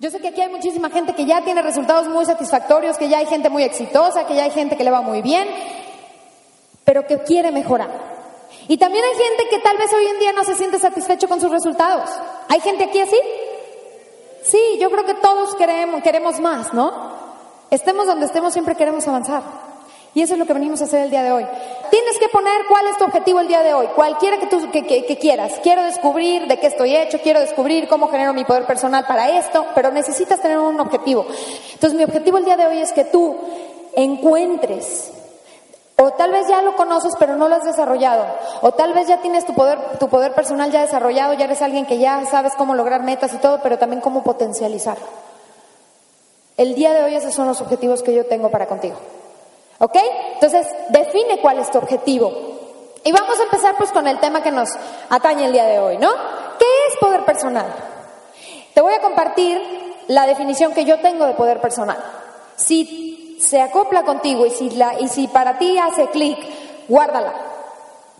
Yo sé que aquí hay muchísima gente que ya tiene resultados muy satisfactorios, que ya hay gente muy exitosa, que ya hay gente que le va muy bien, pero que quiere mejorar. Y también hay gente que tal vez hoy en día no se siente satisfecho con sus resultados. ¿Hay gente aquí así? Sí, yo creo que todos queremos, queremos más, ¿no? Estemos donde estemos, siempre queremos avanzar. Y eso es lo que venimos a hacer el día de hoy. Tienes que poner cuál es tu objetivo el día de hoy, cualquiera que tú que, quieras. Quiero descubrir de qué estoy hecho, quiero descubrir cómo genero mi poder personal para esto, pero necesitas tener un objetivo. Entonces mi objetivo el día de hoy es que tú encuentres, o tal vez ya lo conoces pero no lo has desarrollado, o tal vez ya tienes tu poder, tu poder personal ya desarrollado, ya eres alguien que ya sabes cómo lograr metas y todo, pero también cómo potencializarlo. El día de hoy esos son los objetivos que yo tengo para contigo. ¿Ok? Entonces, define cuál es tu objetivo. Y vamos a empezar pues con el tema que nos atañe el día de hoy, ¿no? ¿Qué es poder personal? Te voy a compartir la definición que yo tengo de poder personal. Si se acopla contigo y si, la, y si para ti hace clic, guárdala.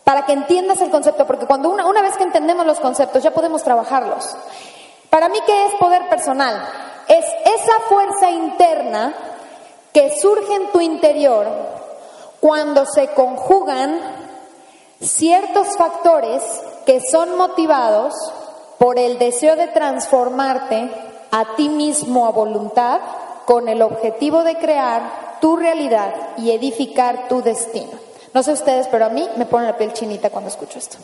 Para que entiendas el concepto, porque cuando una, una vez que entendemos los conceptos ya podemos trabajarlos. Para mí, ¿qué es poder personal? Es esa fuerza interna que surge en tu interior cuando se conjugan ciertos factores que son motivados por el deseo de transformarte a ti mismo a voluntad con el objetivo de crear tu realidad y edificar tu destino. No sé ustedes, pero a mí me pone la piel chinita cuando escucho esto.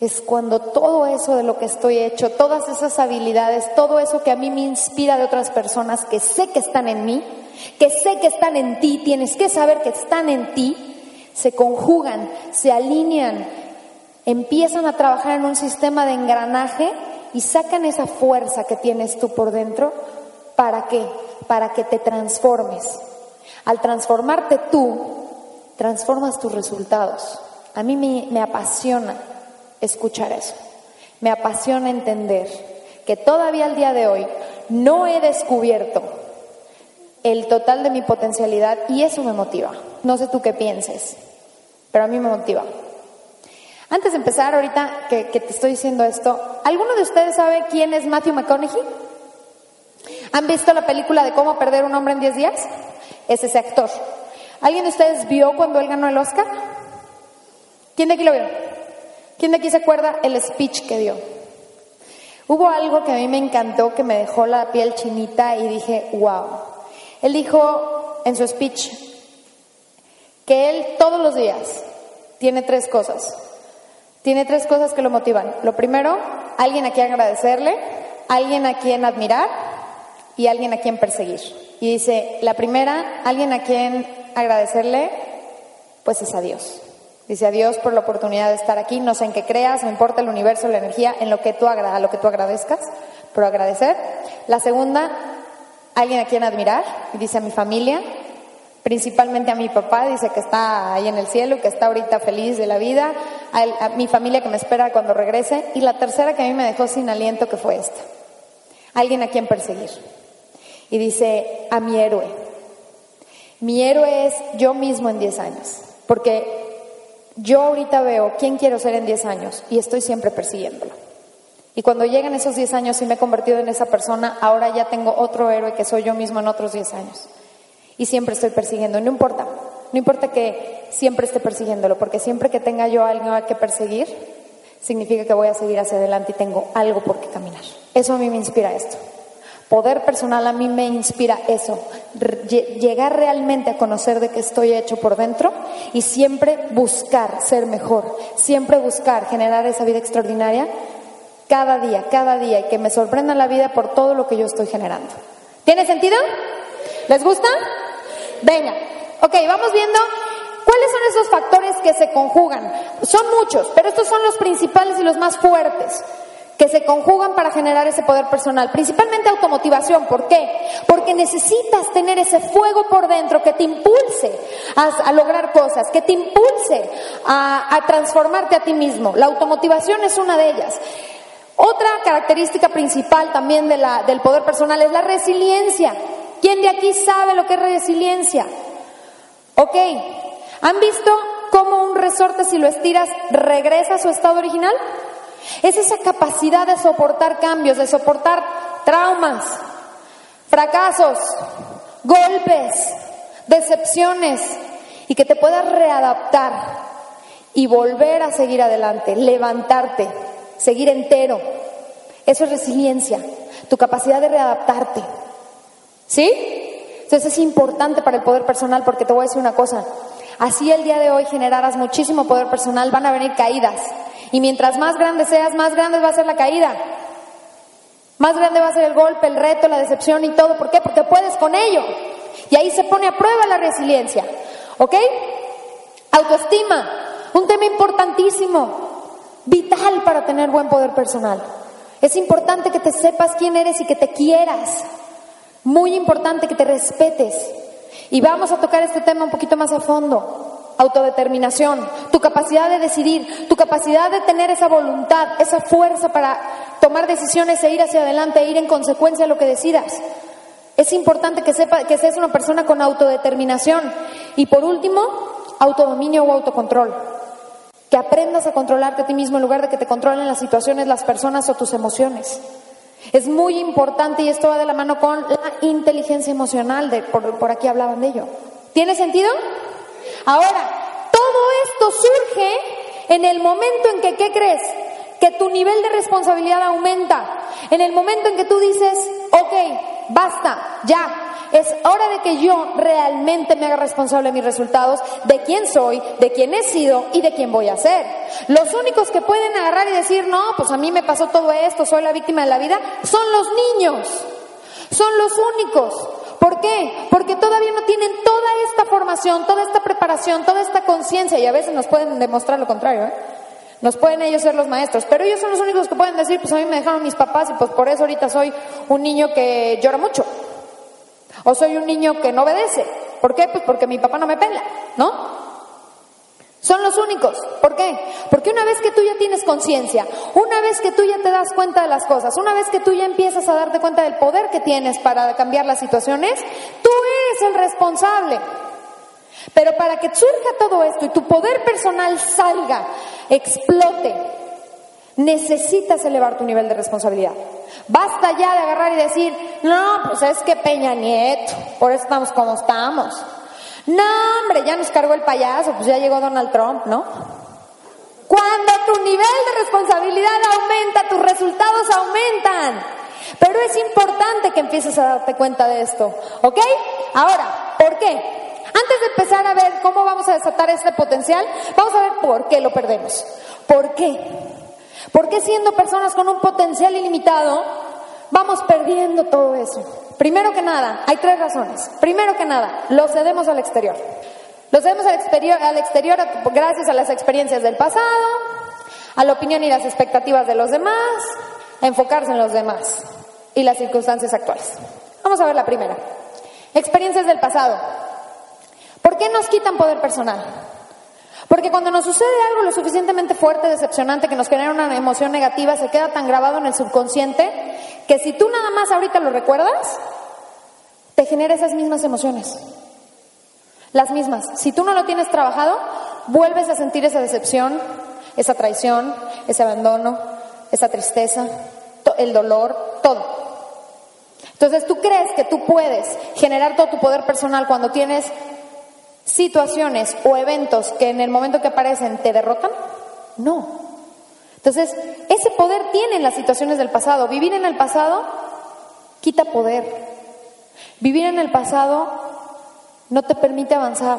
Es cuando todo eso de lo que estoy hecho, todas esas habilidades, todo eso que a mí me inspira de otras personas que sé que están en mí, que sé que están en ti, tienes que saber que están en ti, se conjugan, se alinean, empiezan a trabajar en un sistema de engranaje y sacan esa fuerza que tienes tú por dentro. ¿Para qué? Para que te transformes. Al transformarte tú, transformas tus resultados. A mí me, me apasiona escuchar eso. Me apasiona entender que todavía al día de hoy no he descubierto el total de mi potencialidad y eso me motiva. No sé tú qué pienses, pero a mí me motiva. Antes de empezar, ahorita que, te estoy diciendo esto, ¿alguno de ustedes sabe quién es Matthew McConaughey? ¿Han visto la película de cómo perder un hombre en 10 días? Es ese actor. ¿Alguien de ustedes vio cuando él ganó el Oscar? ¿Quién de aquí lo vio? ¿Quién de aquí se acuerda el speech que dio? Hubo algo que a mí me encantó, que me dejó la piel chinita y dije, wow. Él dijo en su speech que él todos los días tiene tres cosas. Tiene tres cosas que lo motivan. Lo primero, alguien a quien agradecerle, alguien a quien admirar y alguien a quien perseguir. Y dice, la primera, alguien a quien agradecerle, pues es a Dios. Dice a Dios por la oportunidad de estar aquí, no sé en qué creas, no importa el universo, la energía, en lo que tú, a lo que tú agradezcas, pero agradecer. La segunda, alguien a quien admirar, y dice a mi familia, principalmente a mi papá, dice que está ahí en el cielo, que está ahorita feliz de la vida, a, mi familia que me espera cuando regrese, y la tercera que a mí me dejó sin aliento, que fue esta, alguien a quien perseguir. Y dice, a mi héroe. Mi héroe es yo mismo en 10 años, porque yo ahorita veo quién quiero ser en 10 años y estoy siempre persiguiéndolo. Y cuando llegan esos 10 años y me he convertido en esa persona, ahora ya tengo otro héroe que soy yo mismo en otros 10 años. Y siempre estoy persiguiendo. No importa, no importa que siempre esté persiguiéndolo, porque siempre que tenga yo algo que perseguir, significa que voy a seguir hacia adelante y tengo algo por qué caminar. Eso a mí me inspira esto. Poder personal a mí me inspira eso, llegar realmente a conocer de qué estoy hecho por dentro y siempre buscar ser mejor, siempre buscar generar esa vida extraordinaria cada día, cada día, y que me sorprenda la vida por todo lo que yo estoy generando. ¿Tiene sentido? ¿Les gusta? Venga. Ok, vamos viendo cuáles son esos factores que se conjugan. Son muchos, pero estos son los principales y los más fuertes que se conjugan para generar ese poder personal, principalmente automotivación. ¿Por qué? Porque necesitas tener ese fuego por dentro que te impulse a, lograr cosas, que te impulse a, a transformarte a ti mismo. La automotivación es una de ellas. Otra característica principal también de la, del poder personal es la resiliencia. ¿Quién de aquí sabe lo que es resiliencia? Ok, ¿han visto cómo un resorte si lo estiras regresa a su estado original? Es esa capacidad de soportar cambios, de soportar traumas, fracasos, golpes, decepciones y que te puedas readaptar y volver a seguir adelante, levantarte, seguir entero. Eso es resiliencia, tu capacidad de readaptarte. ¿Sí? Entonces es importante para el poder personal porque te voy a decir una cosa. Así el día de hoy generarás muchísimo poder personal, van a venir caídas. Y mientras más grande seas, más grande va a ser la caída. Más grande va a ser el golpe, el reto, la decepción y todo. ¿Por qué? Porque puedes con ello. Y ahí se pone a prueba la resiliencia. ¿Ok? Autoestima, un tema importantísimo, vital para tener buen poder personal. Es importante que te sepas quién eres y que te quieras. Muy importante que te respetes. Y vamos a tocar este tema un poquito más a fondo. Autodeterminación, tu capacidad de decidir, tu capacidad de tener esa voluntad, esa fuerza para tomar decisiones e ir hacia adelante, e ir en consecuencia a lo que decidas. Es importante que, sepa, que seas una persona con autodeterminación. Y por último, autodominio o autocontrol. Que aprendas a controlarte a ti mismo en lugar de que te controlen las situaciones, las personas o tus emociones. Es muy importante y esto va de la mano con la inteligencia emocional, de, por, por aquí hablaban de ello. ¿Tiene sentido? Ahora, todo esto surge en el momento en que, ¿qué crees? Que tu nivel de responsabilidad aumenta. En el momento en que tú dices, ok, basta, ya, es hora de que yo realmente me haga responsable de mis resultados, de quién soy, de quién he sido y de quién voy a ser. Los únicos que pueden agarrar y decir, no, pues a mí me pasó todo esto, soy la víctima de la vida, son los niños. Son los únicos. ¿Por qué? Porque todavía no tienen toda esta formación, toda esta preparación, toda esta conciencia y a veces nos pueden demostrar lo contrario. ¿eh? Nos pueden ellos ser los maestros, pero ellos son los únicos que pueden decir, pues a mí me dejaron mis papás y pues por eso ahorita soy un niño que llora mucho. O soy un niño que no obedece. ¿Por qué? Pues porque mi papá no me pela, ¿no? Son los únicos. ¿Por qué? Porque una vez que tú ya tienes conciencia, una vez que tú ya te das cuenta de las cosas, una vez que tú ya empiezas a darte cuenta del poder que tienes para cambiar las situaciones, tú eres el responsable. Pero para que surja todo esto y tu poder personal salga, explote, necesitas elevar tu nivel de responsabilidad. Basta ya de agarrar y decir, no, pues es que Peña Nieto, por eso estamos como estamos. No, hombre, ya nos cargó el payaso, pues ya llegó Donald Trump, ¿no? Cuando tu nivel de responsabilidad aumenta, tus resultados aumentan. Pero es importante que empieces a darte cuenta de esto, ¿ok? Ahora, ¿por qué? Antes de empezar a ver cómo vamos a desatar este potencial, vamos a ver por qué lo perdemos. ¿Por qué? ¿Por qué siendo personas con un potencial ilimitado vamos perdiendo todo eso? Primero que nada, hay tres razones. Primero que nada, lo cedemos al exterior. Lo cedemos al exterior, al exterior gracias a las experiencias del pasado, a la opinión y las expectativas de los demás, a enfocarse en los demás y las circunstancias actuales. Vamos a ver la primera. Experiencias del pasado. ¿Por qué nos quitan poder personal? Porque cuando nos sucede algo lo suficientemente fuerte, decepcionante, que nos genera una emoción negativa, se queda tan grabado en el subconsciente que si tú nada más ahorita lo recuerdas, te genera esas mismas emociones. Las mismas. Si tú no lo tienes trabajado, vuelves a sentir esa decepción, esa traición, ese abandono, esa tristeza, el dolor, todo. Entonces tú crees que tú puedes generar todo tu poder personal cuando tienes situaciones o eventos que en el momento que aparecen te derrotan? No. Entonces, ese poder tienen las situaciones del pasado. Vivir en el pasado quita poder. Vivir en el pasado no te permite avanzar.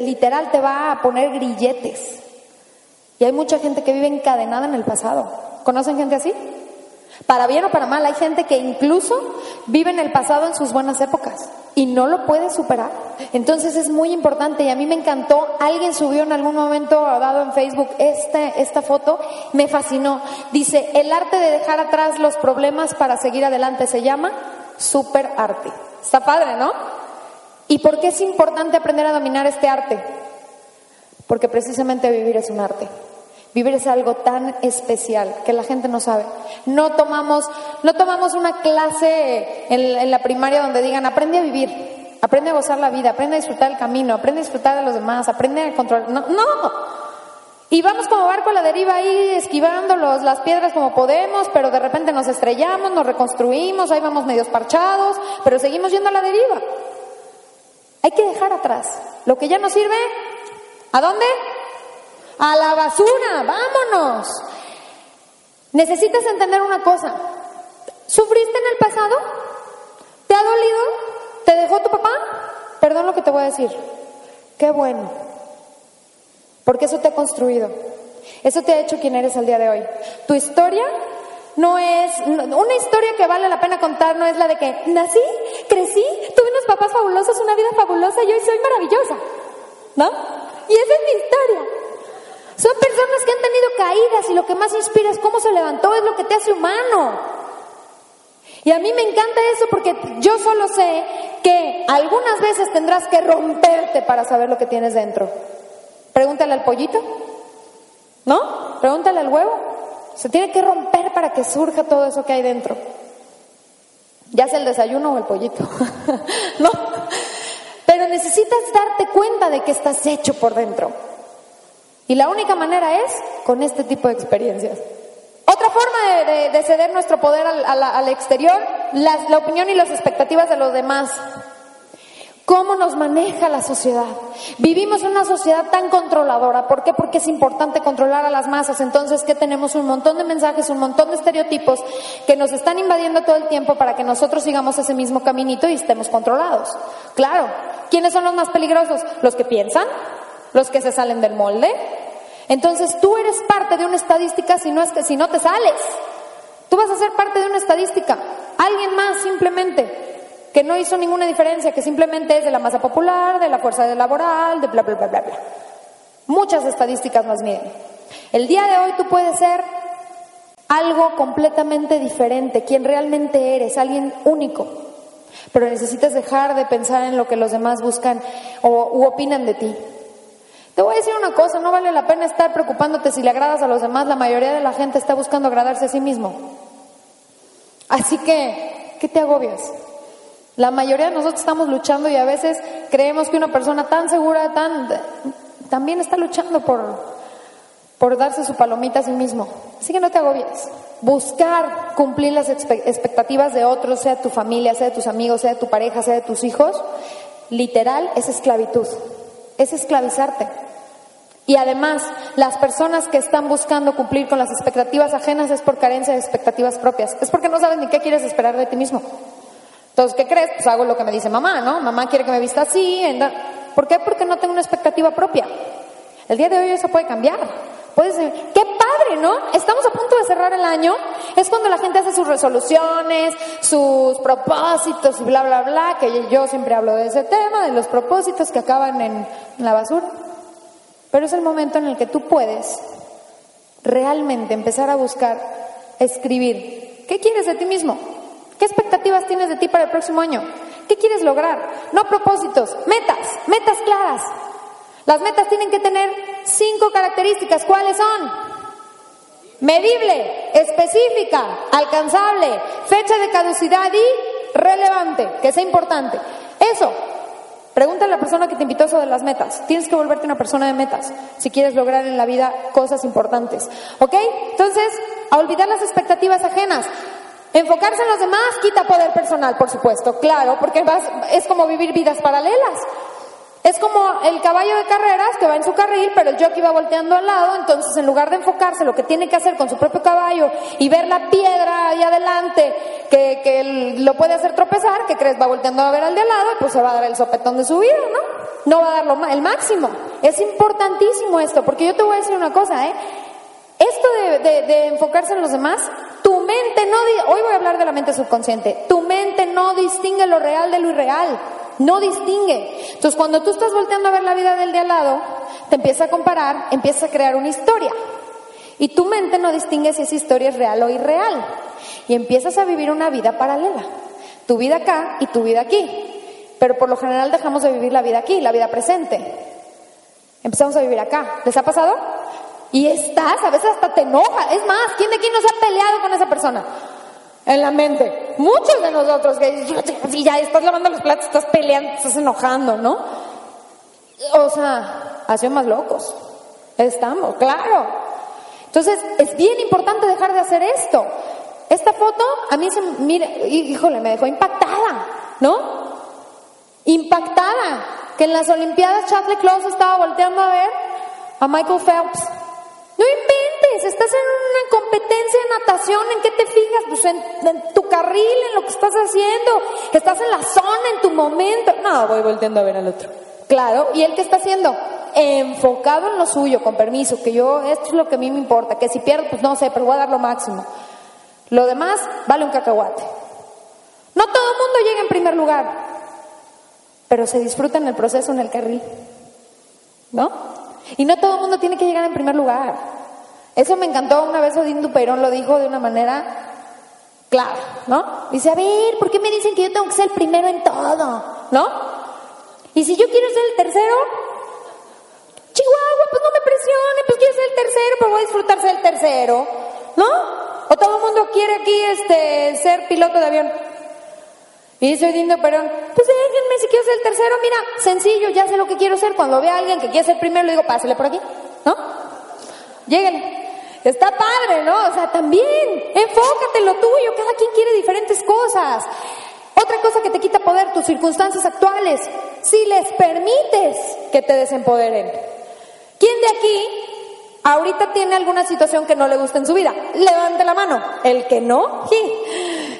literal te va a poner grilletes. Y hay mucha gente que vive encadenada en el pasado. ¿Conocen gente así? Para bien o para mal, hay gente que incluso vive en el pasado en sus buenas épocas y no lo puede superar. Entonces es muy importante y a mí me encantó, alguien subió en algún momento dado en Facebook este, esta foto, me fascinó. Dice, el arte de dejar atrás los problemas para seguir adelante se llama super arte. Está padre, ¿no? ¿Y por qué es importante aprender a dominar este arte? Porque precisamente vivir es un arte. Vivir es algo tan especial que la gente no sabe. No tomamos, no tomamos una clase en, la primaria donde digan aprende a vivir, aprende a gozar la vida, aprende a disfrutar el camino, aprende a disfrutar de los demás, aprende a controlar. No, no. Y vamos como barco a la deriva ahí, esquivando los, las piedras como podemos, pero de repente nos estrellamos, nos reconstruimos, ahí vamos medios parchados, pero seguimos yendo a la deriva. Hay que dejar atrás. Lo que ya no sirve, ¿a dónde? A la basura, vámonos. Necesitas entender una cosa. ¿Sufriste en el pasado? ¿Te ha dolido? ¿Te dejó tu papá? Perdón lo que te voy a decir. Qué bueno. Porque eso te ha construido. Eso te ha hecho quien eres al día de hoy. Tu historia no es una historia que vale la pena contar, no es la de que nací, crecí, tuve unos papás fabulosos, una vida fabulosa y hoy soy maravillosa. ¿No? Y esa es mi historia. Son personas que han tenido caídas y lo que más inspira es cómo se levantó, es lo que te hace humano. Y a mí me encanta eso porque yo solo sé que algunas veces tendrás que romperte para saber lo que tienes dentro. Pregúntale al pollito, ¿no? Pregúntale al huevo. Se tiene que romper para que surja todo eso que hay dentro. Ya sea el desayuno o el pollito, ¿no? Pero necesitas darte cuenta de que estás hecho por dentro. Y la única manera es con este tipo de experiencias. Otra forma de, ceder nuestro poder al, exterior, la opinión y las expectativas de los demás. ¿Cómo nos maneja la sociedad? Vivimos en una sociedad tan controladora. ¿Por qué? Porque es importante controlar a las masas. Entonces, ¿qué tenemos? Un montón de mensajes, un montón de estereotipos que nos están invadiendo todo el tiempo para que nosotros sigamos ese mismo caminito y estemos controlados. Claro. ¿Quiénes son los más peligrosos? Los que piensan, los que se salen del molde. Entonces, tú eres parte de una estadística si no, es que, si no te sales. Tú vas a ser parte de una estadística. Alguien más simplemente que no hizo ninguna diferencia, que simplemente es de la masa popular, de la fuerza laboral, de bla, bla, bla, bla, bla. Muchas estadísticas más bien. El día de hoy tú puedes ser algo completamente diferente, quien realmente eres, alguien único. Pero necesitas dejar de pensar en lo que los demás buscan o u opinan de ti. Te voy a decir una cosa, no vale la pena estar preocupándote si le agradas a los demás, la mayoría de la gente está buscando agradarse a sí mismo. Así que, ¿qué te agobias? La mayoría de nosotros estamos luchando y a veces creemos que una persona tan segura, tan, también está luchando por, por darse su palomita a sí mismo. Así que no te agobies. Buscar cumplir las expectativas de otros, sea tu familia, sea de tus amigos, sea de tu pareja, sea de tus hijos, literal es esclavitud. Es esclavizarte. Y además, las personas que están buscando cumplir con las expectativas ajenas es por carencia de expectativas propias. Es porque no sabes ni qué quieres esperar de ti mismo. Entonces, ¿qué crees? Pues hago lo que me dice mamá, ¿no? Mamá quiere que me vista así. ¿Por qué? Porque no tengo una expectativa propia. El día de hoy eso puede cambiar. Puede ser, qué padre, ¿no? Estamos a punto de cerrar el año. Es cuando la gente hace sus resoluciones, sus propósitos y bla, bla, bla, que yo siempre hablo de ese tema, de los propósitos que acaban en la basura. Pero es el momento en el que tú puedes realmente empezar a buscar, escribir, ¿qué quieres de ti mismo? ¿Qué expectativas tienes de ti para el próximo año? ¿Qué quieres lograr? No propósitos, metas, metas claras. Las metas tienen que tener cinco características. ¿Cuáles son? Medible, específica, alcanzable, fecha de caducidad y relevante, que sea importante. Eso. Pregúntale a la persona que te invitó de las metas. Tienes que volverte una persona de metas si quieres lograr en la vida cosas importantes. ¿Ok? Entonces, a olvidar las expectativas ajenas. Enfocarse en los demás quita poder personal, por supuesto, claro, porque es como vivir vidas paralelas. Es como el caballo de carreras que va en su carril, pero el jockey va volteando al lado, entonces en lugar de enfocarse lo que tiene que hacer con su propio caballo y ver la piedra ahí adelante que, que lo puede hacer tropezar, ¿qué crees? Va volteando a ver al de al lado pues se va a dar el sopetón de su vida, ¿no? No va a dar el máximo. Es importantísimo esto, porque yo te voy a decir una cosa, ¿eh? Esto de, enfocarse en los demás, tu mente no, hoy voy a hablar de la mente subconsciente, tu mente no distingue lo real de lo irreal, no distingue. Entonces cuando tú estás volteando a ver la vida del de al lado, te empieza a comparar, empieza a crear una historia. Y tu mente no distingue si esa historia es real o irreal. Y empiezas a vivir una vida paralela. Tu vida acá y tu vida aquí. Pero por lo general dejamos de vivir la vida aquí, la vida presente. Empezamos a vivir acá. ¿Les ha pasado? Y estás, a veces hasta te enoja. Es más, ¿quién de aquí no se ha peleado con esa persona? En la mente. Muchos de nosotros que si ya estás lavando los platos, estás peleando, estás enojando, ¿no? O sea, ha sido más locos. Estamos, claro. Entonces, es bien importante dejar de hacer esto. Esta foto a mí se, mire, híjole, me dejó impactada, ¿no? Impactada. Que en las Olimpiadas Charlie Close estaba volteando a ver a Michael Phelps. No inventes, estás en una competencia de natación, ¿en qué te fijas? Pues en, tu carril, en lo que estás haciendo, estás en la zona, en tu momento. No, voy volteando a ver al otro. Claro, ¿y él qué está haciendo? Enfocado en lo suyo, con permiso, que yo, esto es lo que a mí me importa, que si pierdo, pues no sé, pero voy a dar lo máximo. Lo demás vale un cacahuate. No todo el mundo llega en primer lugar, pero se disfruta en el proceso, en el carril. ¿No? Y no todo el mundo tiene que llegar en primer lugar. Eso me encantó una vez Odín Duperón lo dijo de una manera clara, ¿no? Dice, a ver, ¿por qué me dicen que yo tengo que ser el primero en todo? ¿No? Y si yo quiero ser el tercero, Chihuahua, pues no me presione, pues quiero ser el tercero, pero voy a disfrutar ser el tercero, ¿no? O todo el mundo quiere aquí este, ser piloto de avión. Y dice Dindo Perón, pues déjenme si quiero ser el tercero, mira, sencillo, ya sé lo que quiero ser. Cuando vea a alguien que quiere ser primero, le digo, pásale por aquí, ¿no? Lleguen. Está padre, ¿no? O sea, también, enfócate en lo tuyo, cada quien quiere diferentes cosas. Otra cosa que te quita poder, tus circunstancias actuales, si les permites que te desempoderen. ¿Quién de aquí ahorita tiene alguna situación que no le gusta en su vida, levante la mano. El que no, ¡sí!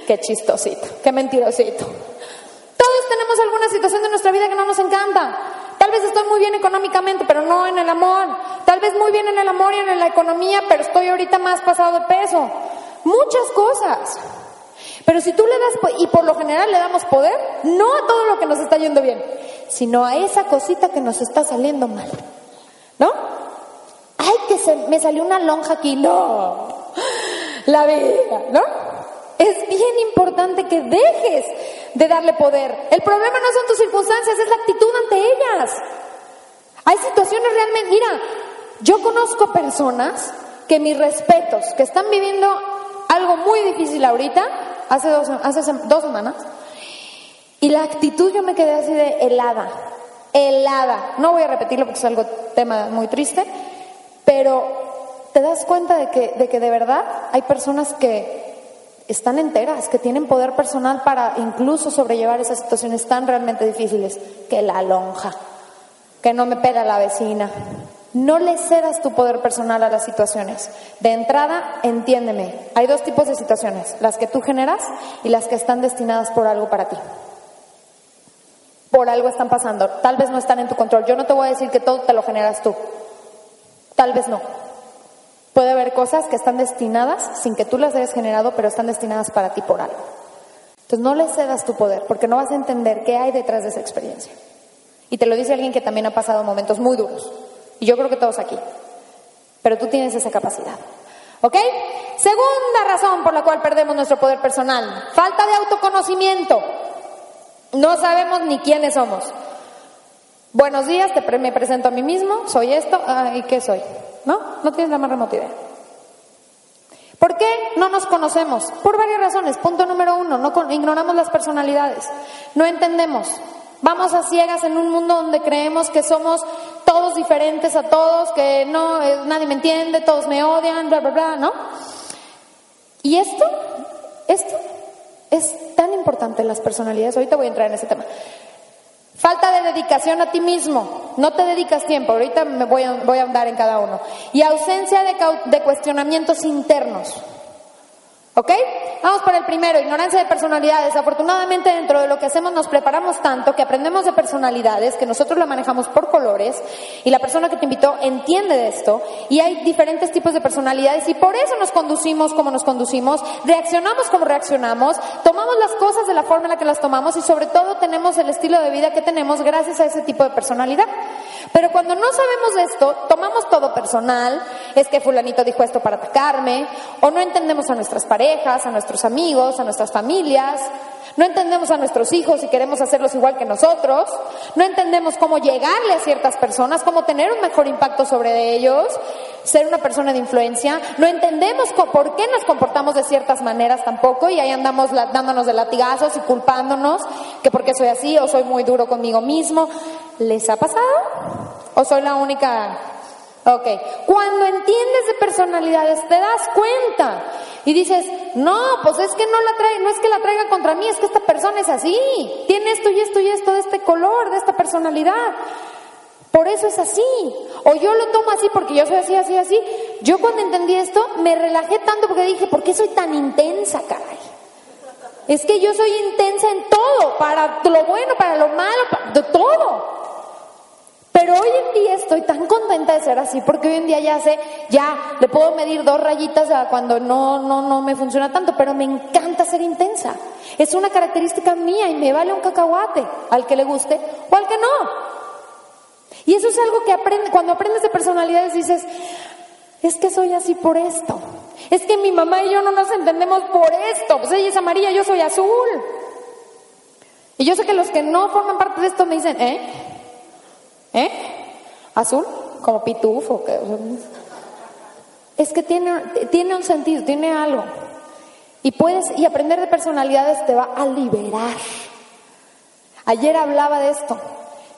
Qué chistosito, qué mentirosito. Todos tenemos alguna situación de nuestra vida que no nos encanta. Tal vez estoy muy bien económicamente, pero no en el amor. Tal vez muy bien en el amor y en la economía, pero estoy ahorita más pasado de peso. Muchas cosas. Pero si tú le das, y por lo general le damos poder, no a todo lo que nos está yendo bien, sino a esa cosita que nos está saliendo mal. ¿No? ay, que se, me salió una lonja aquí. No, la vida, ¿no? Es bien importante que dejes de darle poder. El problema no son tus circunstancias, es la actitud ante ellas. Hay situaciones realmente, mira, yo conozco personas que mis respetos, que están viviendo algo muy difícil ahorita, hace dos, semanas, y la actitud yo me quedé así de helada, helada. No voy a repetirlo porque es algo tema muy triste, pero te das cuenta de que, de que de verdad hay personas que están enteras, que tienen poder personal para incluso sobrellevar esas situaciones tan realmente difíciles, que la lonja, que no me pega la vecina. No le cedas tu poder personal a las situaciones. De entrada, entiéndeme, hay dos tipos de situaciones, las que tú generas y las que están destinadas por algo para ti. Por algo están pasando, tal vez no están en tu control. Yo no te voy a decir que todo te lo generas tú, Tal vez no. Puede haber cosas que están destinadas, sin que tú las hayas generado, pero están destinadas para ti por algo. Entonces no le cedas tu poder, porque no vas a entender qué hay detrás de esa experiencia. Y te lo dice alguien que también ha pasado momentos muy duros. Y yo creo que todos aquí. Pero tú tienes esa capacidad. ¿Ok? Segunda razón por la cual perdemos nuestro poder personal. Falta de autoconocimiento. No sabemos ni quiénes somos. Buenos días, te me presento a mí mismo, soy esto, ¿y qué soy? ¿No? No tienes la más remota idea. ¿Por qué no nos conocemos? Por varias razones. Punto número uno, no ignoramos las personalidades. No entendemos. Vamos a ciegas en un mundo donde creemos que somos todos diferentes a todos, que no, eh, nadie me entiende, todos me odian, bla, bla, bla, ¿no? Y esto, esto es tan importante las personalidades. Ahorita voy a entrar en ese tema. Falta de dedicación a ti mismo. No te dedicas tiempo. Ahorita me voy a, voy a andar en cada uno. Y ausencia de, de cuestionamientos internos. ¿Ok? Vamos por el primero, ignorancia de personalidades. Afortunadamente dentro de lo que hacemos nos preparamos tanto que aprendemos de personalidades, que nosotros la manejamos por colores y la persona que te invitó entiende de esto y hay diferentes tipos de personalidades y por eso nos conducimos como nos conducimos, reaccionamos como reaccionamos, tomamos las cosas de la forma en la que las tomamos y sobre todo tenemos el estilo de vida que tenemos gracias a ese tipo de personalidad. Pero cuando no sabemos esto, tomamos todo personal, es que fulanito dijo esto para atacarme o no entendemos a nuestras parejas a nuestros amigos, a nuestras familias. No entendemos a nuestros hijos y queremos hacerlos igual que nosotros. No entendemos cómo llegarle a ciertas personas, cómo tener un mejor impacto sobre ellos, ser una persona de influencia. No entendemos por qué nos comportamos de ciertas maneras tampoco y ahí andamos dándonos de latigazos y culpándonos que porque soy así o soy muy duro conmigo mismo. ¿Les ha pasado? ¿O soy la única Ok, cuando entiendes de personalidades te das cuenta y dices, no, pues es que no la trae, no es que la traiga contra mí, es que esta persona es así, tiene esto y esto y esto de este color, de esta personalidad. Por eso es así. O yo lo tomo así porque yo soy así, así, así. Yo cuando entendí esto me relajé tanto porque dije, ¿por qué soy tan intensa, caray? Es que yo soy intensa en todo, para lo bueno, para lo malo, de todo. Pero hoy en día estoy tan contenta de ser así, porque hoy en día ya sé, ya le puedo medir dos rayitas a cuando no, no, no me funciona tanto, pero me encanta ser intensa. Es una característica mía y me vale un cacahuate al que le guste o al que no. Y eso es algo que aprende, cuando aprendes de personalidades dices, es que soy así por esto. Es que mi mamá y yo no nos entendemos por esto. Pues ella es amarilla, yo soy azul. Y yo sé que los que no forman parte de esto me dicen, ¿eh? ¿Eh? ¿Azul? Como pitufo. Es que tiene, tiene un sentido, tiene algo. Y puedes, y aprender de personalidades te va a liberar. Ayer hablaba de esto.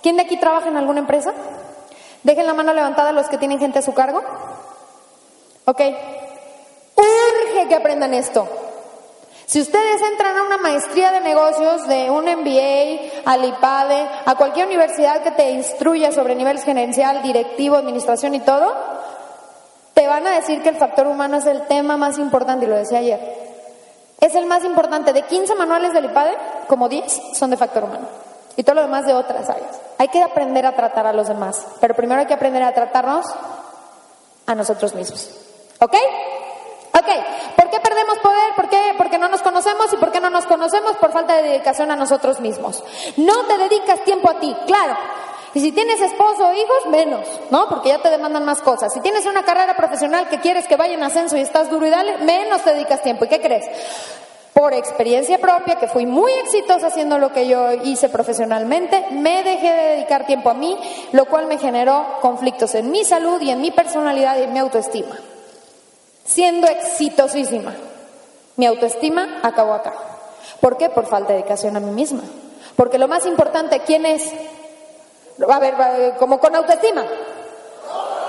¿Quién de aquí trabaja en alguna empresa? Dejen la mano levantada los que tienen gente a su cargo. Ok. Urge que aprendan esto. Si ustedes entran a una maestría de negocios, de un MBA, al IPADE, a cualquier universidad que te instruya sobre nivel gerencial, directivo, administración y todo, te van a decir que el factor humano es el tema más importante, y lo decía ayer. Es el más importante. De 15 manuales del IPADE, como 10 son de factor humano. Y todo lo demás de otras áreas. Hay que aprender a tratar a los demás. Pero primero hay que aprender a tratarnos a nosotros mismos. ¿Ok? Ok, ¿por qué perdemos poder? ¿Por qué? Porque no nos conocemos y ¿por qué no nos conocemos? Por falta de dedicación a nosotros mismos. No te dedicas tiempo a ti, claro. Y si tienes esposo o hijos, menos, ¿no? Porque ya te demandan más cosas. Si tienes una carrera profesional que quieres que vaya en ascenso y estás duro y dale, menos te dedicas tiempo. ¿Y qué crees? Por experiencia propia, que fui muy exitosa haciendo lo que yo hice profesionalmente, me dejé de dedicar tiempo a mí, lo cual me generó conflictos en mi salud y en mi personalidad y en mi autoestima siendo exitosísima. Mi autoestima acabó acá. ¿Por qué? Por falta de dedicación a mí misma. Porque lo más importante, ¿quién es? A ver, como con autoestima.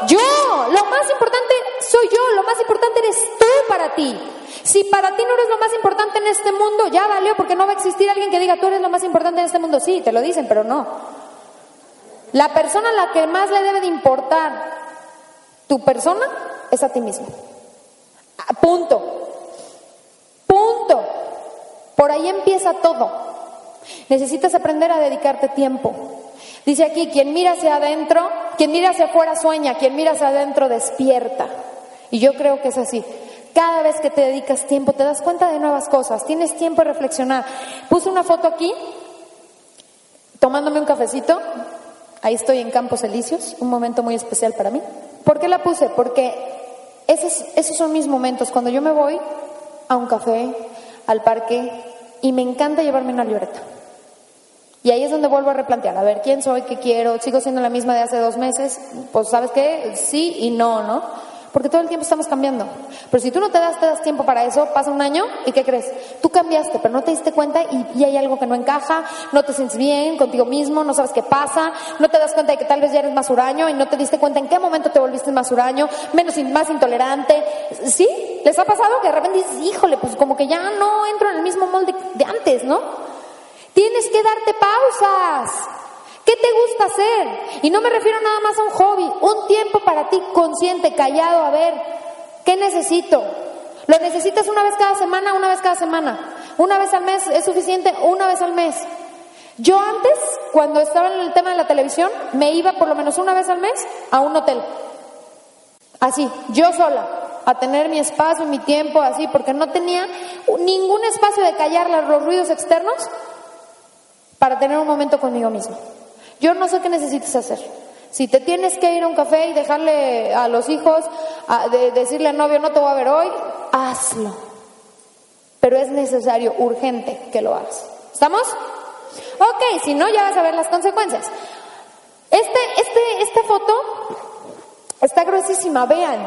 Yo, lo más importante soy yo, lo más importante eres tú para ti. Si para ti no eres lo más importante en este mundo, ya valió, porque no va a existir alguien que diga, tú eres lo más importante en este mundo. Sí, te lo dicen, pero no. La persona a la que más le debe de importar tu persona es a ti mismo. Punto. Punto. Por ahí empieza todo. Necesitas aprender a dedicarte tiempo. Dice aquí, quien mira hacia adentro, quien mira hacia afuera sueña, quien mira hacia adentro despierta. Y yo creo que es así. Cada vez que te dedicas tiempo, te das cuenta de nuevas cosas, tienes tiempo de reflexionar. Puse una foto aquí, tomándome un cafecito. Ahí estoy en Campos Elíseos, un momento muy especial para mí. ¿Por qué la puse? Porque esos, son mis momentos, cuando yo me voy a un café, al parque, y me encanta llevarme una libreta. Y ahí es donde vuelvo a replantear, a ver, ¿quién soy? ¿Qué quiero? ¿Sigo siendo la misma de hace dos meses? Pues sabes qué, sí y no, ¿no? Porque todo el tiempo estamos cambiando. Pero si tú no te das, te das tiempo para eso, pasa un año y ¿qué crees? Tú cambiaste, pero no te diste cuenta y, hay algo que no encaja, no te sientes bien contigo mismo, no sabes qué pasa, no te das cuenta de que tal vez ya eres más huraño y no te diste cuenta en qué momento te volviste más huraño, menos, más intolerante. ¿Sí? ¿Les ha pasado que de repente dices, híjole, pues como que ya no entro en el mismo molde de antes, ¿no? Tienes que darte pausas. ¿Qué te gusta hacer? Y no me refiero nada más a un hobby, un tiempo para ti consciente, callado, a ver, ¿qué necesito? ¿Lo necesitas una vez cada semana, una vez cada semana? ¿Una vez al mes es suficiente? Una vez al mes. Yo antes, cuando estaba en el tema de la televisión, me iba por lo menos una vez al mes a un hotel. Así, yo sola, a tener mi espacio, mi tiempo, así, porque no tenía ningún espacio de callar los ruidos externos para tener un momento conmigo mismo. Yo no sé qué necesitas hacer. Si te tienes que ir a un café y dejarle a los hijos, de, decirle al novio no te voy a ver hoy, hazlo. Pero es necesario, urgente, que lo hagas. ¿Estamos? Ok, si no, ya vas a ver las consecuencias. Este, este, esta foto está gruesísima, vean.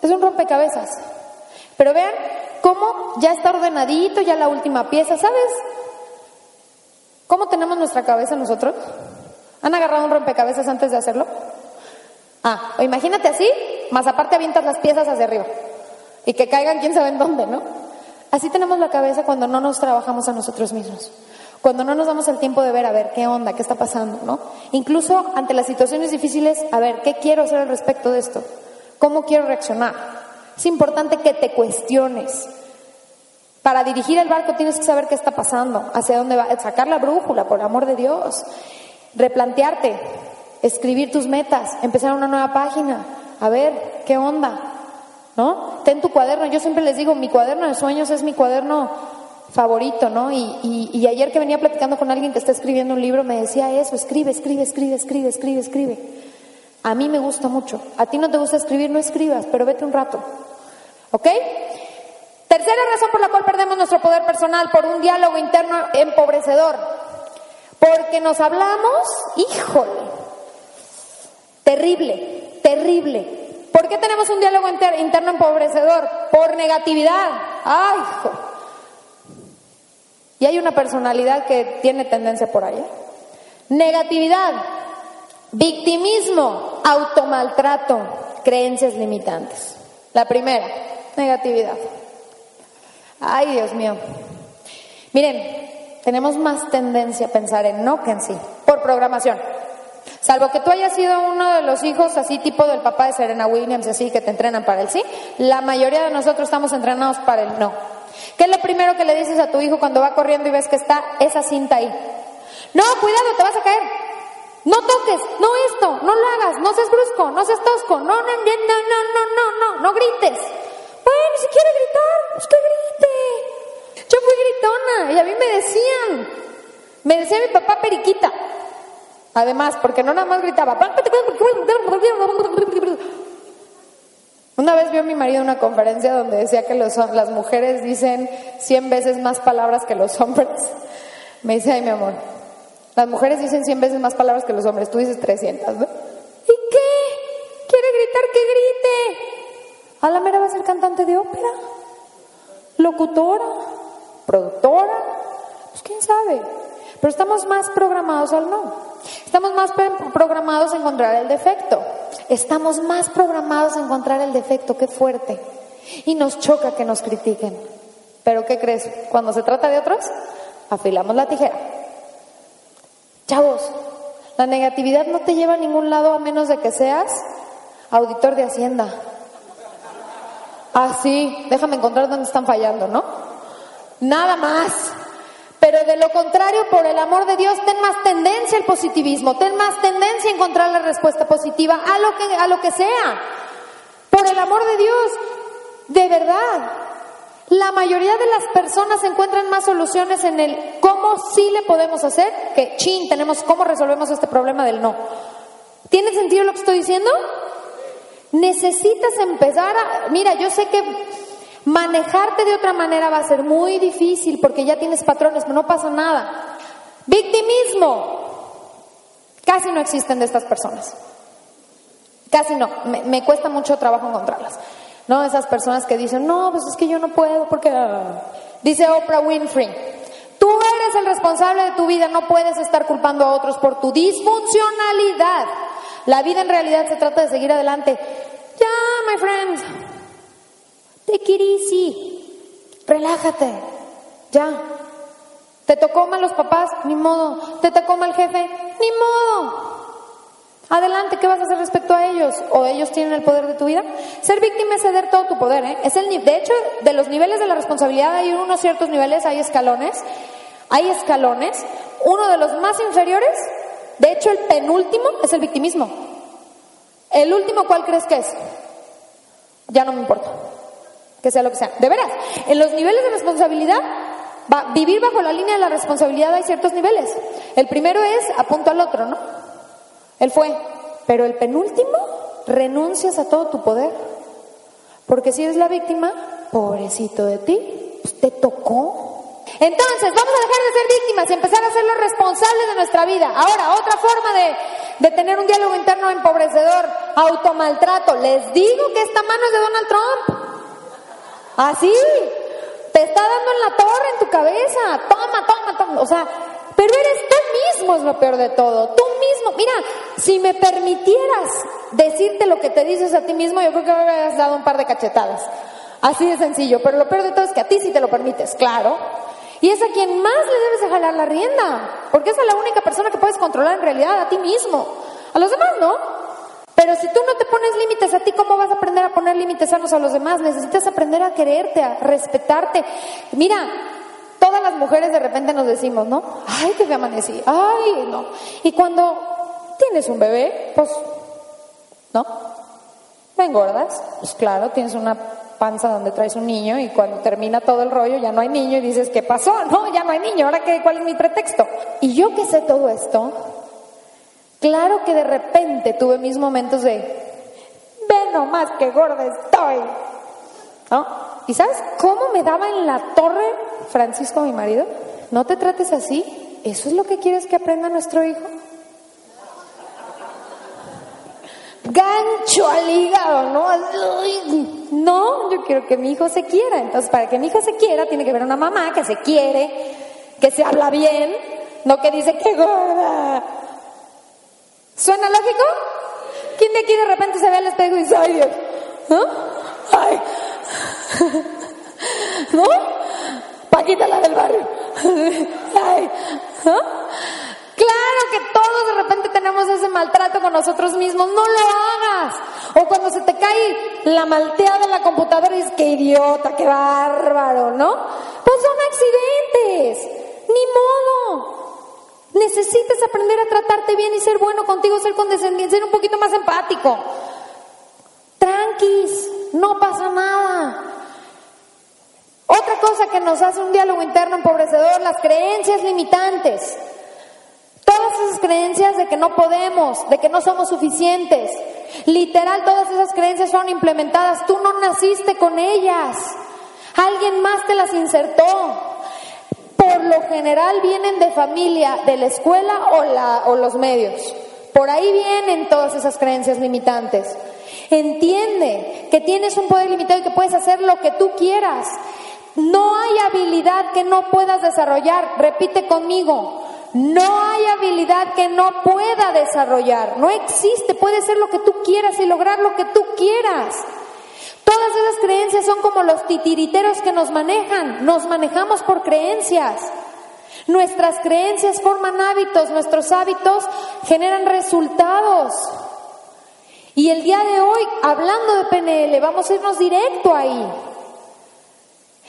Es un rompecabezas. Pero vean cómo ya está ordenadito, ya la última pieza, ¿sabes? ¿Cómo tenemos nuestra cabeza nosotros? ¿Han agarrado un rompecabezas antes de hacerlo? Ah, o imagínate así, más aparte avientas las piezas hacia arriba y que caigan quién sabe en dónde, ¿no? Así tenemos la cabeza cuando no nos trabajamos a nosotros mismos. Cuando no nos damos el tiempo de ver, a ver, qué onda, qué está pasando, ¿no? Incluso ante las situaciones difíciles, a ver, ¿qué quiero hacer al respecto de esto? ¿Cómo quiero reaccionar? Es importante que te cuestiones. Para dirigir el barco tienes que saber qué está pasando, hacia dónde va, sacar la brújula, por amor de Dios, replantearte, escribir tus metas, empezar una nueva página, a ver, ¿qué onda? ¿No? Ten tu cuaderno, yo siempre les digo, mi cuaderno de sueños es mi cuaderno favorito, ¿no? Y, y, ayer que venía platicando con alguien que está escribiendo un libro, me decía eso, escribe, escribe, escribe, escribe, escribe, escribe. A mí me gusta mucho. A ti no te gusta escribir, no escribas, pero vete un rato. ¿Ok? Tercera razón por la cual perdemos nuestro poder personal, por un diálogo interno empobrecedor. Porque nos hablamos, híjole, terrible, terrible. ¿Por qué tenemos un diálogo interno empobrecedor? Por negatividad. ¡Ay, hijo! Y hay una personalidad que tiene tendencia por ahí. Negatividad, victimismo, automaltrato, creencias limitantes. La primera, negatividad. Ay, Dios mío. Miren, tenemos más tendencia a pensar en no que en sí, por programación. Salvo que tú hayas sido uno de los hijos así tipo del papá de Serena Williams, así que te entrenan para el sí, la mayoría de nosotros estamos entrenados para el no. ¿Qué es lo primero que le dices a tu hijo cuando va corriendo y ves que está esa cinta ahí? No, cuidado, te vas a caer. No toques, no esto, no lo hagas, no seas brusco, no seas tosco, no, no, no, no, no, no, no, no grites. Bueno, si quiere gritar, pues que grite. Yo fui gritona y a mí me decían, me decía mi papá periquita. Además, porque no nada más gritaba. Una vez vio mi marido una conferencia donde decía que las mujeres dicen 100 veces más palabras que los hombres. Me dice, ay mi amor, las mujeres dicen 100 veces más palabras que los hombres, tú dices 300, ¿no? ¿Y qué? ¿Quiere gritar que grite? A la mera va a ser cantante de ópera, locutora, productora, pues quién sabe. Pero estamos más programados al no. Estamos más programados a encontrar el defecto. Estamos más programados a encontrar el defecto, qué fuerte. Y nos choca que nos critiquen. Pero ¿qué crees? Cuando se trata de otros, afilamos la tijera. Chavos, la negatividad no te lleva a ningún lado a menos de que seas auditor de Hacienda. Ah, sí, déjame encontrar dónde están fallando, ¿no? Nada más. Pero de lo contrario, por el amor de Dios, ten más tendencia al positivismo, ten más tendencia a encontrar la respuesta positiva a lo que, a lo que sea. Por el amor de Dios, de verdad. La mayoría de las personas encuentran más soluciones en el cómo sí le podemos hacer que chin, tenemos cómo resolvemos este problema del no. ¿Tiene sentido lo que estoy diciendo? Necesitas empezar a... Mira, yo sé que Manejarte de otra manera va a ser muy difícil porque ya tienes patrones, pero no pasa nada. Victimismo. Casi no existen de estas personas. Casi no. Me, cuesta mucho trabajo encontrarlas. ¿No? Esas personas que dicen, no, pues es que yo no puedo porque... Ah". Dice Oprah Winfrey, tú eres el responsable de tu vida, no puedes estar culpando a otros por tu disfuncionalidad. La vida en realidad se trata de seguir adelante. Ya, my friends, Take it easy. Relájate. Ya. ¿Te tocó mal los papás? Ni modo. ¿Te tocó mal jefe? Ni modo. Adelante, ¿qué vas a hacer respecto a ellos? ¿O ellos tienen el poder de tu vida? Ser víctima es ceder todo tu poder, ¿eh? Es el, de hecho, de los niveles de la responsabilidad hay unos ciertos niveles, hay escalones. Hay escalones. Uno de los más inferiores, de hecho, el penúltimo es el victimismo. ¿El último cuál crees que es? Ya no me importa que sea lo que sea. De veras, en los niveles de responsabilidad, va, vivir bajo la línea de la responsabilidad hay ciertos niveles. El primero es apunto al otro, ¿no? Él fue. Pero el penúltimo, renuncias a todo tu poder. Porque si eres la víctima, pobrecito de ti, pues te tocó. Entonces, vamos a dejar de ser víctimas y empezar a ser los responsables de nuestra vida. Ahora, otra forma de, de tener un diálogo interno empobrecedor, automaltrato. Les digo que esta mano es de Donald Trump. Así, te está dando en la torre en tu cabeza, toma, toma, toma, o sea, pero eres tú mismo es lo peor de todo, tú mismo, mira, si me permitieras decirte lo que te dices a ti mismo, yo creo que me hubieras dado un par de cachetadas. Así de sencillo, pero lo peor de todo es que a ti sí te lo permites, claro. Y es a quien más le debes de jalar la rienda, porque esa es la única persona que puedes controlar en realidad, a ti mismo. A los demás no. Pero si tú no te pones límites a ti, ¿cómo vas a aprender a poner límites sanos a los demás? Necesitas aprender a quererte, a respetarte. Mira, todas las mujeres de repente nos decimos, ¿no? Ay, que me amanecí, ay, no. Y cuando tienes un bebé, pues, ¿no? ¿Me engordas? Pues claro, tienes una panza donde traes un niño y cuando termina todo el rollo ya no hay niño y dices, ¿qué pasó? No, ya no hay niño, ¿ahora qué, cuál es mi pretexto? Y yo que sé todo esto, claro que de repente tuve mis momentos de, ve nomás que gorda estoy, ¿no? ¿Y sabes cómo me daba en la torre Francisco, mi marido? No te trates así, ¿eso es lo que quieres que aprenda nuestro hijo? gancho al hígado, ¿no? No, yo quiero que mi hijo se quiera. Entonces, para que mi hijo se quiera, tiene que ver una mamá que se quiere, que se habla bien, no que dice, ¡qué gorda! ¿Suena lógico? ¿Quién de aquí de repente se ve al espejo y dice, ¡ay Dios! ¿No? ¡Ay! ¿No? Paquita la del barrio. ¡Ay! ¿No? Claro que todos de repente tenemos ese maltrato con nosotros mismos, no lo hagas. O cuando se te cae la malteada en la computadora y dices, qué idiota, qué bárbaro, ¿no? Pues son accidentes, ni modo. Necesitas aprender a tratarte bien y ser bueno contigo, ser condescendiente, ser un poquito más empático. Tranquis, no pasa nada. Otra cosa que nos hace un diálogo interno empobrecedor, las creencias limitantes. Todas esas creencias de que no podemos, de que no somos suficientes. Literal, todas esas creencias fueron implementadas. Tú no naciste con ellas. Alguien más te las insertó. Por lo general vienen de familia, de la escuela o, la, o los medios. Por ahí vienen todas esas creencias limitantes. Entiende que tienes un poder limitado y que puedes hacer lo que tú quieras. No hay habilidad que no puedas desarrollar. Repite conmigo. No hay habilidad que no pueda desarrollar. No existe. Puede ser lo que tú quieras y lograr lo que tú quieras. Todas esas creencias son como los titiriteros que nos manejan. Nos manejamos por creencias. Nuestras creencias forman hábitos, nuestros hábitos generan resultados. Y el día de hoy, hablando de PNL, vamos a irnos directo ahí.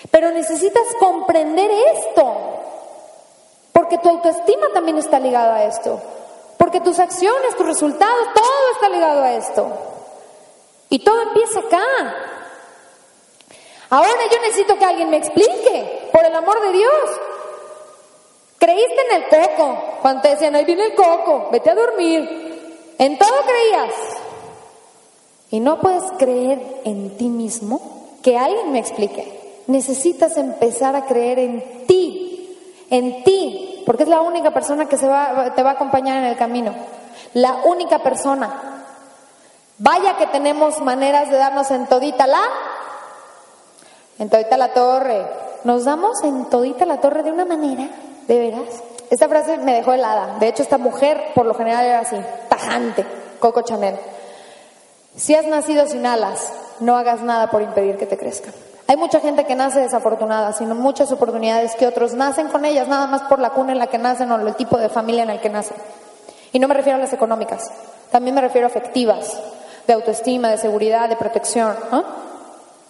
Pero necesitas comprender esto. Porque tu autoestima también está ligada a esto. Porque tus acciones, tus resultados, todo está ligado a esto. Y todo empieza acá. Ahora yo necesito que alguien me explique, por el amor de Dios. Creíste en el coco, cuando te decían, ahí viene el coco, vete a dormir. En todo creías. Y no puedes creer en ti mismo, que alguien me explique. Necesitas empezar a creer en ti, en ti, porque es la única persona que se va, te va a acompañar en el camino. La única persona. Vaya que tenemos maneras de darnos en todita la, en todita la torre. Nos damos en todita la torre de una manera, de veras. Esta frase me dejó helada. De hecho, esta mujer por lo general era así, tajante, Coco Chanel. Si has nacido sin alas, no hagas nada por impedir que te crezcan. Hay mucha gente que nace desafortunada, sino muchas oportunidades que otros nacen con ellas, nada más por la cuna en la que nacen o el tipo de familia en el que nacen. Y no me refiero a las económicas, también me refiero a afectivas, de autoestima, de seguridad, de protección.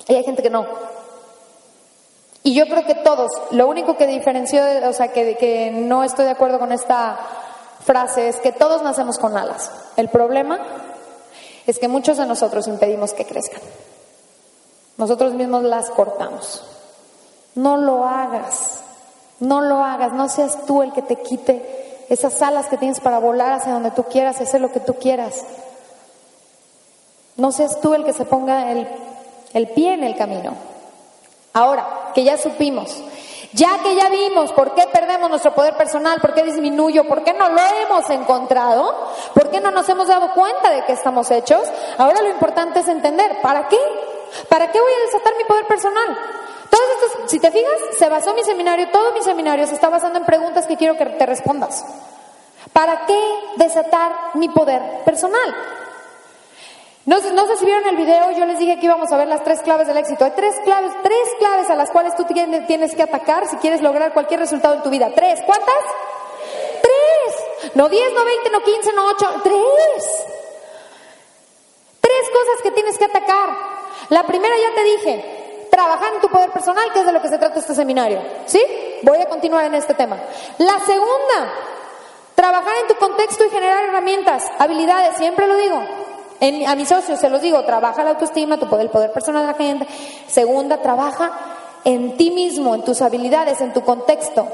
Y hay gente que no. Y yo creo que todos, lo único que diferenció, o sea, que, que no estoy de acuerdo con esta frase es que todos nacemos con alas. El problema es que muchos de nosotros impedimos que crezcan. Nosotros mismos las cortamos. No lo hagas, no lo hagas, no seas tú el que te quite esas alas que tienes para volar hacia donde tú quieras, hacer lo que tú quieras. No seas tú el que se ponga el, el pie en el camino. Ahora, que ya supimos, ya que ya vimos por qué perdemos nuestro poder personal, por qué disminuyo, por qué no lo hemos encontrado, por qué no nos hemos dado cuenta de que estamos hechos, ahora lo importante es entender, ¿para qué? ¿Para qué voy a desatar mi poder personal? Todos estos, si te fijas, se basó mi seminario, todo mi seminario se está basando en preguntas que quiero que te respondas. ¿Para qué desatar mi poder personal? No, no, sé si vieron el video, yo les dije que íbamos a ver las tres claves del éxito. Hay tres claves, tres claves a las cuales tú tienes, que atacar si quieres lograr cualquier resultado en tu vida. ¿Tres? ¿Cuántas? Tres. No diez, no veinte, no quince, no ocho. Tres. Tres cosas que tienes que atacar. La primera ya te dije, trabajar en tu poder personal, que es de lo que se trata este seminario. ¿Sí? Voy a continuar en este tema. La segunda, trabajar en tu contexto y generar herramientas, habilidades, siempre lo digo a mis socios se los digo, trabaja la autoestima, tu poder, el poder personal de la gente. Segunda, trabaja en ti mismo, en tus habilidades, en tu contexto.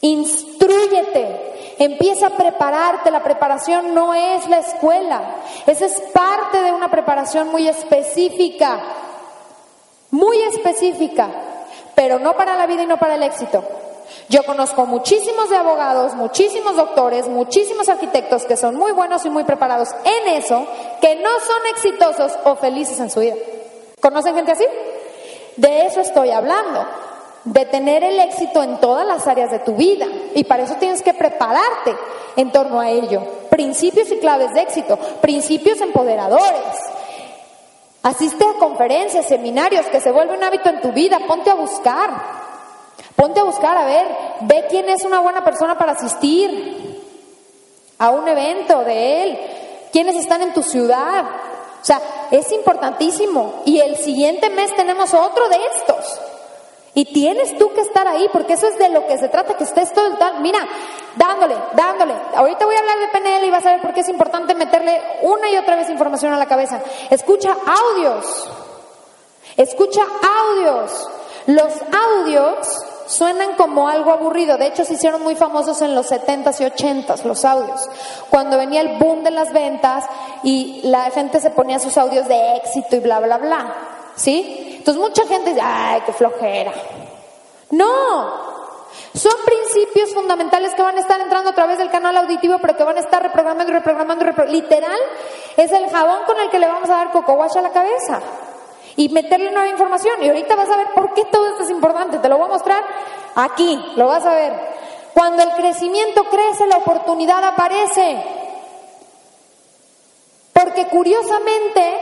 Instruyete, empieza a prepararte. La preparación no es la escuela, esa es parte de una preparación muy específica, muy específica, pero no para la vida y no para el éxito. Yo conozco muchísimos de abogados, muchísimos doctores, muchísimos arquitectos que son muy buenos y muy preparados en eso, que no son exitosos o felices en su vida. ¿Conocen gente así? De eso estoy hablando, de tener el éxito en todas las áreas de tu vida. Y para eso tienes que prepararte en torno a ello. Principios y claves de éxito, principios empoderadores. Asiste a conferencias, seminarios, que se vuelve un hábito en tu vida, ponte a buscar. Ponte a buscar, a ver, ve quién es una buena persona para asistir a un evento de él, quiénes están en tu ciudad. O sea, es importantísimo. Y el siguiente mes tenemos otro de estos. Y tienes tú que estar ahí, porque eso es de lo que se trata, que estés todo el tal. Mira, dándole, dándole. Ahorita voy a hablar de PNL y vas a ver por qué es importante meterle una y otra vez información a la cabeza. Escucha audios. Escucha audios. Los audios suenan como algo aburrido. De hecho, se hicieron muy famosos en los 70s y 80s los audios. Cuando venía el boom de las ventas y la gente se ponía sus audios de éxito y bla, bla, bla. ¿Sí? Entonces mucha gente dice, ay, qué flojera. No. Son principios fundamentales que van a estar entrando a través del canal auditivo, pero que van a estar reprogramando y reprogramando reprogramando. Literal, es el jabón con el que le vamos a dar coco a la cabeza y meterle nueva información. Y ahorita vas a ver por qué todo esto es importante. Te lo voy a mostrar aquí, lo vas a ver. Cuando el crecimiento crece, la oportunidad aparece. Porque curiosamente,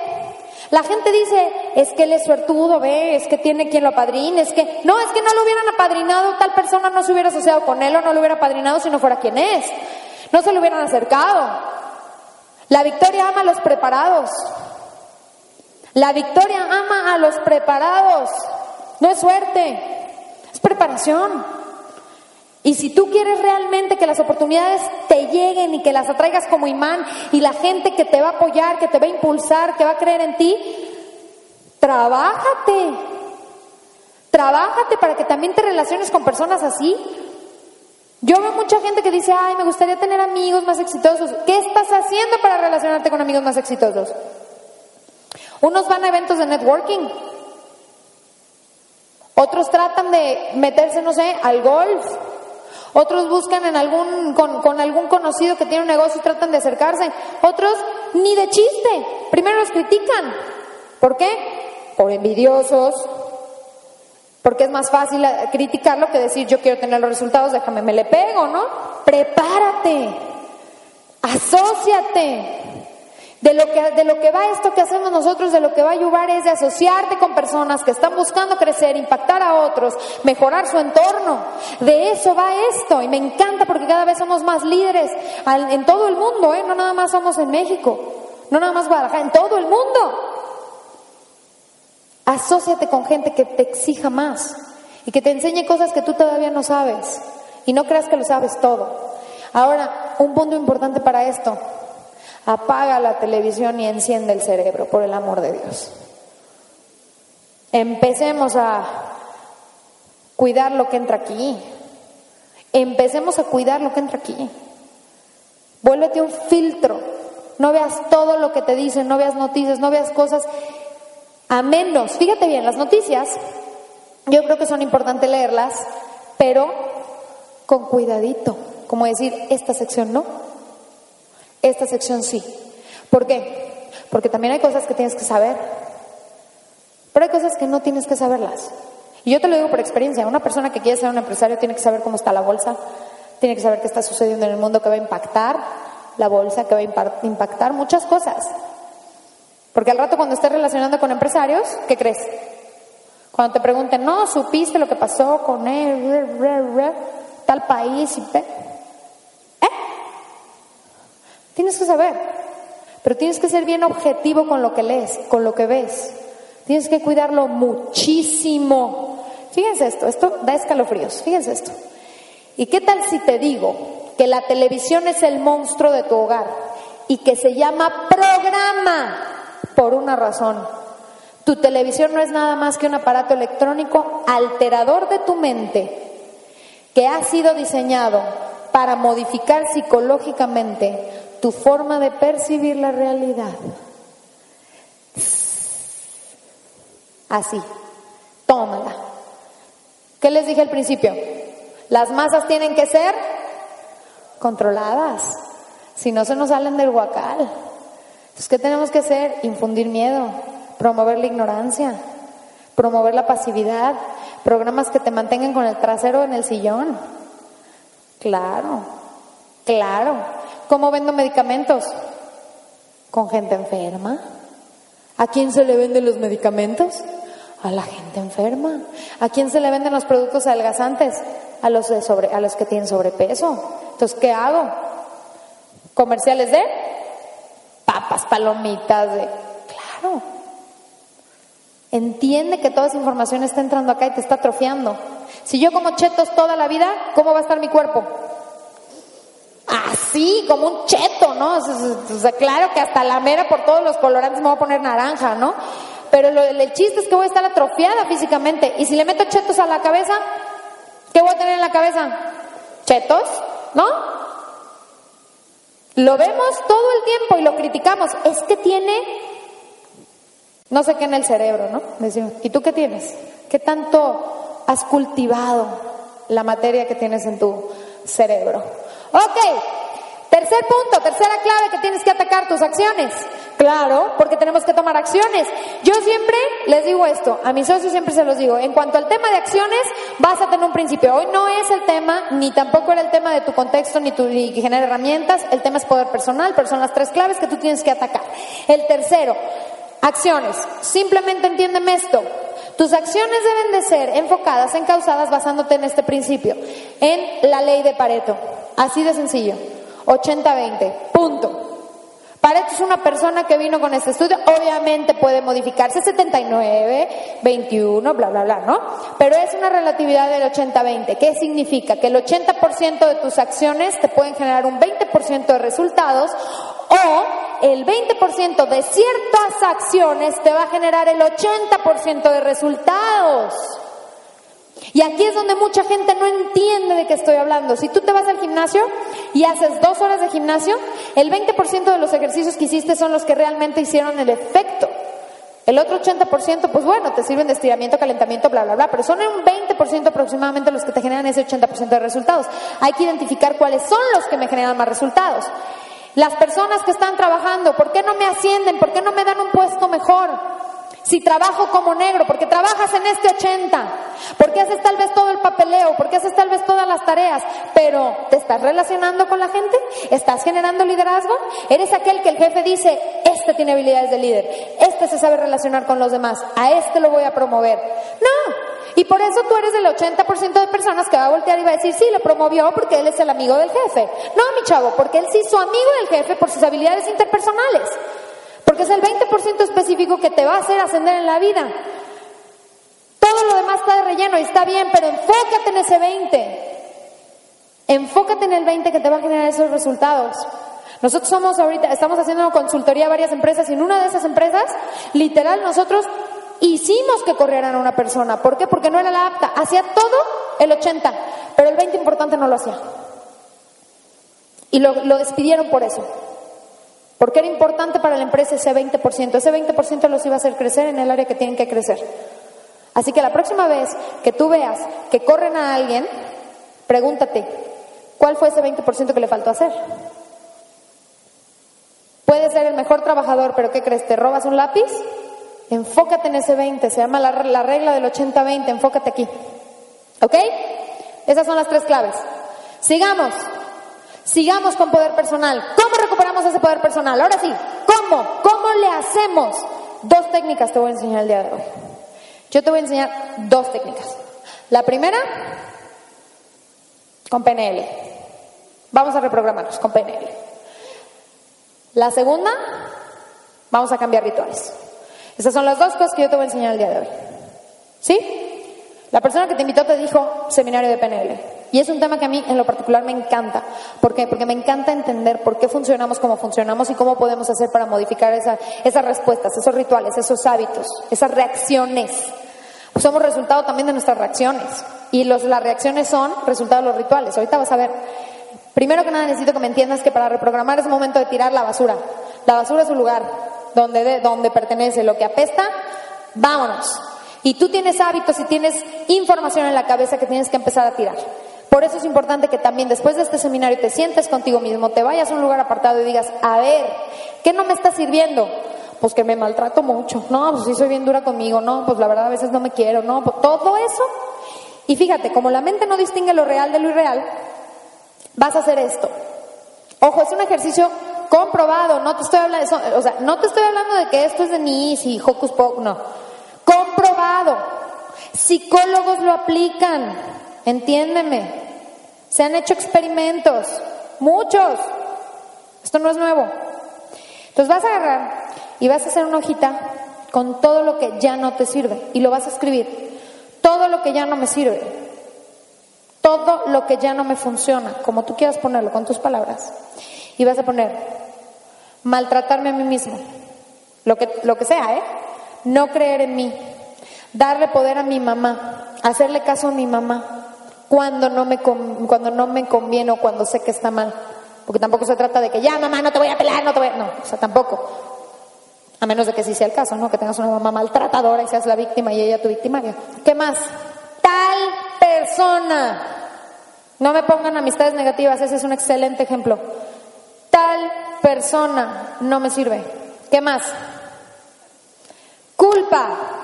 la gente dice, es que él es suertudo, ve, es que tiene quien lo apadrine, es que, no, es que no lo hubieran apadrinado, tal persona no se hubiera asociado con él o no lo hubiera apadrinado si no fuera quien es. No se lo hubieran acercado. La victoria ama a los preparados. La victoria ama a los preparados. No es suerte, es preparación. Y si tú quieres realmente que las oportunidades te lleguen y que las atraigas como imán y la gente que te va a apoyar, que te va a impulsar, que va a creer en ti, trabájate. Trabájate para que también te relaciones con personas así. Yo veo mucha gente que dice, ay, me gustaría tener amigos más exitosos. ¿Qué estás haciendo para relacionarte con amigos más exitosos? Unos van a eventos de networking. Otros tratan de meterse, no sé, al golf. Otros buscan en algún, con, con, algún conocido que tiene un negocio y tratan de acercarse. Otros ni de chiste. Primero los critican. ¿Por qué? Por envidiosos. Porque es más fácil criticarlo que decir yo quiero tener los resultados, déjame, me le pego, ¿no? Prepárate. Asociate. De lo, que, de lo que va esto que hacemos nosotros, de lo que va a ayudar es de asociarte con personas que están buscando crecer, impactar a otros, mejorar su entorno. De eso va esto y me encanta porque cada vez somos más líderes en todo el mundo, ¿eh? no nada más somos en México, no nada más Guadalajara, en todo el mundo. Asociate con gente que te exija más y que te enseñe cosas que tú todavía no sabes y no creas que lo sabes todo. Ahora, un punto importante para esto, Apaga la televisión y enciende el cerebro, por el amor de Dios. Empecemos a cuidar lo que entra aquí. Empecemos a cuidar lo que entra aquí. Vuélvete un filtro. No veas todo lo que te dicen, no veas noticias, no veas cosas. A menos, fíjate bien, las noticias, yo creo que son importantes leerlas, pero con cuidadito. Como decir, esta sección no, esta sección sí. ¿Por qué? Porque también hay cosas que tienes que saber, pero hay cosas que no tienes que saberlas. Y yo te lo digo por experiencia, una persona que quiere ser un empresario tiene que saber cómo está la bolsa, tiene que saber qué está sucediendo en el mundo que va a impactar la bolsa, que va a impactar muchas cosas. Porque al rato cuando estés relacionando con empresarios, ¿qué crees? Cuando te pregunten, no, supiste lo que pasó con él, tal país, ¿eh? Tienes que saber, pero tienes que ser bien objetivo con lo que lees, con lo que ves. Tienes que cuidarlo muchísimo. Fíjense esto, esto da escalofríos, fíjense esto. ¿Y qué tal si te digo que la televisión es el monstruo de tu hogar y que se llama programa por una razón? Tu televisión no es nada más que un aparato electrónico alterador de tu mente que ha sido diseñado para modificar psicológicamente tu forma de percibir la realidad. Así, tómala. ¿Qué les dije al principio? Las masas tienen que ser controladas, si no se nos salen del huacal. Entonces, ¿qué tenemos que hacer? Infundir miedo, promover la ignorancia, promover la pasividad, programas que te mantengan con el trasero en el sillón. Claro, claro. ¿Cómo vendo medicamentos? Con gente enferma. ¿A quién se le venden los medicamentos? A la gente enferma. ¿A quién se le venden los productos adelgazantes? A los, que tienen sobrepeso. Entonces, ¿qué hago? ¿Comerciales de? Papas, palomitas, de... Claro. Entiende que toda esa información está entrando acá y te está atrofiando. Si yo como chetos toda la vida, ¿cómo va a estar mi cuerpo? Así, como un cheto, ¿no? O sea, claro que hasta la mera por todos los colorantes me voy a poner naranja, ¿no? Pero lo, el chiste es que voy a estar atrofiada físicamente. Y si le meto chetos a la cabeza, ¿qué voy a tener en la cabeza? Chetos, ¿no? Lo vemos todo el tiempo y lo criticamos. Es que tiene no sé qué en el cerebro, ¿no? ¿y tú qué tienes? ¿Qué tanto has cultivado la materia que tienes en tu cerebro? Ok, tercer punto, tercera clave que tienes que atacar tus acciones. Claro, porque tenemos que tomar acciones. Yo siempre les digo esto, a mis socios siempre se los digo, en cuanto al tema de acciones, vas a tener un principio. Hoy no es el tema, ni tampoco era el tema de tu contexto, ni tu ni que genera herramientas, el tema es poder personal, pero son las tres claves que tú tienes que atacar. El tercero, acciones. Simplemente entiéndeme esto. Tus acciones deben de ser enfocadas, encausadas, basándote en este principio, en la ley de Pareto. Así de sencillo. 80-20. Punto. Pareto es una persona que vino con este estudio, obviamente puede modificarse 79, 21, bla, bla, bla, ¿no? Pero es una relatividad del 80-20. ¿Qué significa? Que el 80% de tus acciones te pueden generar un 20% de resultados o el 20% de ciertas acciones te va a generar el 80% de resultados. Y aquí es donde mucha gente no entiende de qué estoy hablando. Si tú te vas al gimnasio y haces dos horas de gimnasio, el 20% de los ejercicios que hiciste son los que realmente hicieron el efecto. El otro 80%, pues bueno, te sirven de estiramiento, calentamiento, bla, bla, bla, pero son un 20% aproximadamente los que te generan ese 80% de resultados. Hay que identificar cuáles son los que me generan más resultados. Las personas que están trabajando, ¿por qué no me ascienden? ¿Por qué no me dan un puesto mejor? Si trabajo como negro, porque trabajas en este 80, porque haces tal vez todo el papeleo, porque haces tal vez todas las tareas, pero ¿te estás relacionando con la gente? ¿Estás generando liderazgo? ¿Eres aquel que el jefe dice, este tiene habilidades de líder, este se sabe relacionar con los demás, a este lo voy a promover? No, y por eso tú eres del 80% de personas que va a voltear y va a decir, sí, lo promovió porque él es el amigo del jefe. No, mi chavo, porque él sí su amigo del jefe por sus habilidades interpersonales. Porque es el 20% específico que te va a hacer ascender en la vida. Todo lo demás está de relleno y está bien, pero enfócate en ese 20. Enfócate en el 20 que te va a generar esos resultados. Nosotros somos ahorita, estamos haciendo consultoría a varias empresas y en una de esas empresas, literal, nosotros hicimos que corrieran a una persona. ¿Por qué? Porque no era la apta. Hacía todo el 80, pero el 20 importante no lo hacía. Y lo, lo despidieron por eso. Porque era importante para la empresa ese 20%. Ese 20% los iba a hacer crecer en el área que tienen que crecer. Así que la próxima vez que tú veas que corren a alguien, pregúntate, ¿cuál fue ese 20% que le faltó hacer? Puede ser el mejor trabajador, pero ¿qué crees? ¿Te robas un lápiz? Enfócate en ese 20, se llama la, regla del 80-20, enfócate aquí. ¿Ok? Esas son las tres claves. Sigamos. Sigamos con poder personal. ¿Cómo recuperamos ese poder personal? Ahora sí, ¿cómo? ¿Cómo le hacemos? Dos técnicas te voy a enseñar el día de hoy. Yo te voy a enseñar dos técnicas. La primera, con PNL. Vamos a reprogramarnos con PNL. La segunda, vamos a cambiar rituales. Esas son las dos cosas que yo te voy a enseñar el día de hoy. ¿Sí? La persona que te invitó te dijo seminario de PNL. Y es un tema que a mí en lo particular me encanta. ¿Por? Porque me encanta entender por qué funcionamos como funcionamos y cómo podemos hacer para modificar esas respuestas, esos rituales, esos hábitos, esas reacciones. Somos resultado también de nuestras reacciones. Y los, las reacciones son resultado de los rituales. Ahorita vas a ver. Primero que nada necesito que me entiendas que para reprogramar es momento de tirar la basura. La basura es un lugar donde, donde pertenece. Lo que apesta, vámonos. Y tú tienes hábitos y tienes información en la cabeza que tienes que empezar a tirar. Por eso es importante que también después de este seminario te sientes contigo mismo, te vayas a un lugar apartado y digas, a ver, ¿qué no me está sirviendo? Pues que me maltrato mucho. No, pues sí soy bien dura conmigo. No, pues la verdad a veces no me quiero. No, pues todo eso. Y fíjate, como la mente no distingue lo real de lo irreal, vas a hacer esto. Ojo, es un ejercicio comprobado. No te estoy hablando, o sea, no te estoy hablando de que esto es de mí y hocus pocus, no. Comprobado. Psicólogos lo aplican. Entiéndeme. Se han hecho experimentos. Muchos. Esto no es nuevo. Entonces vas a agarrar y vas a hacer una hojita con todo lo que ya no te sirve y lo vas a escribir. Todo lo que ya no me sirve. Todo lo que ya no me funciona, como tú quieras ponerlo con tus palabras. Y vas a poner maltratarme a mí mismo. Lo que, lo que sea, ¿eh? no creer en mí, darle poder a mi mamá, hacerle caso a mi mamá cuando no me, cuando no me conviene o cuando sé que está mal. Porque tampoco se trata de que ya mamá no te voy a pelar, no te voy a... No, o sea, tampoco. A menos de que sí sea el caso, ¿no? Que tengas una mamá maltratadora y seas la víctima y ella tu victimaria. ¿Qué más? Tal persona. No me pongan amistades negativas, ese es un excelente ejemplo. Tal persona no me sirve. ¿Qué más? Culpa.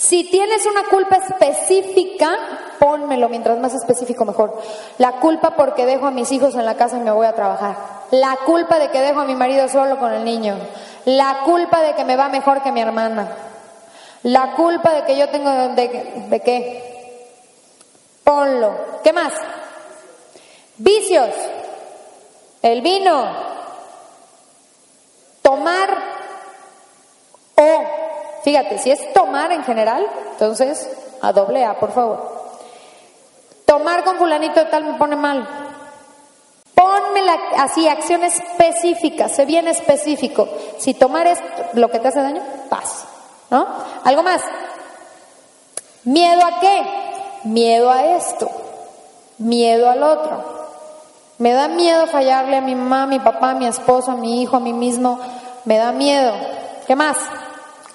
Si tienes una culpa específica, pónmelo, mientras más específico mejor. La culpa porque dejo a mis hijos en la casa y me voy a trabajar. La culpa de que dejo a mi marido solo con el niño. La culpa de que me va mejor que mi hermana. La culpa de que yo tengo de, de qué. Ponlo. ¿Qué más? Vicios. El vino. Tomar fíjate, si es tomar en general, entonces a doble A, por favor. Tomar con fulanito de tal me pone mal. Ponme la, así, acción específica, sé bien específico. Si tomar es lo que te hace daño, paz. ¿No? ¿Algo más? ¿Miedo a qué? Miedo a esto. Miedo al otro. Me da miedo fallarle a mi mamá, a mi papá, a mi esposo, a mi hijo, a mí mismo. Me da miedo. ¿Qué más?